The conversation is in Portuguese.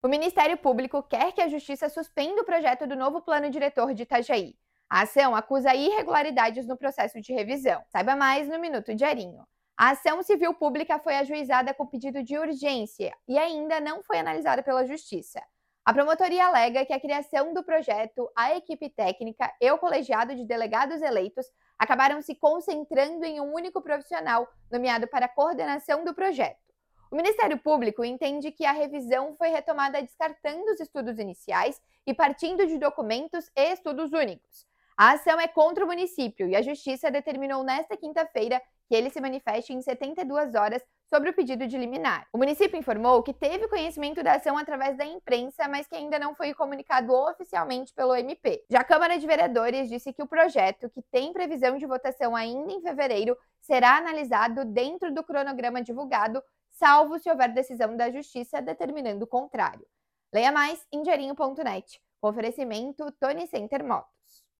O Ministério Público quer que a Justiça suspenda o projeto do novo plano diretor de Itajaí. A ação acusa irregularidades no processo de revisão. Saiba mais no Minuto Diarinho. A ação civil pública foi ajuizada com pedido de urgência e ainda não foi analisada pela Justiça. A promotoria alega que a criação do projeto, a equipe técnica e o colegiado de delegados eleitos acabaram se concentrando em um único profissional nomeado para a coordenação do projeto. O Ministério Público entende que a revisão foi retomada descartando os estudos iniciais e partindo de documentos e estudos únicos. A ação é contra o município e a Justiça determinou nesta quinta-feira que ele se manifeste em 72 horas sobre o pedido de liminar. O município informou que teve conhecimento da ação através da imprensa, mas que ainda não foi comunicado oficialmente pelo MP. Já a Câmara de Vereadores disse que o projeto, que tem previsão de votação ainda em fevereiro, será analisado dentro do cronograma divulgado, salvo se houver decisão da Justiça determinando o contrário. Leia mais em diarinho.net. Com oferecimento Tony Center Motos.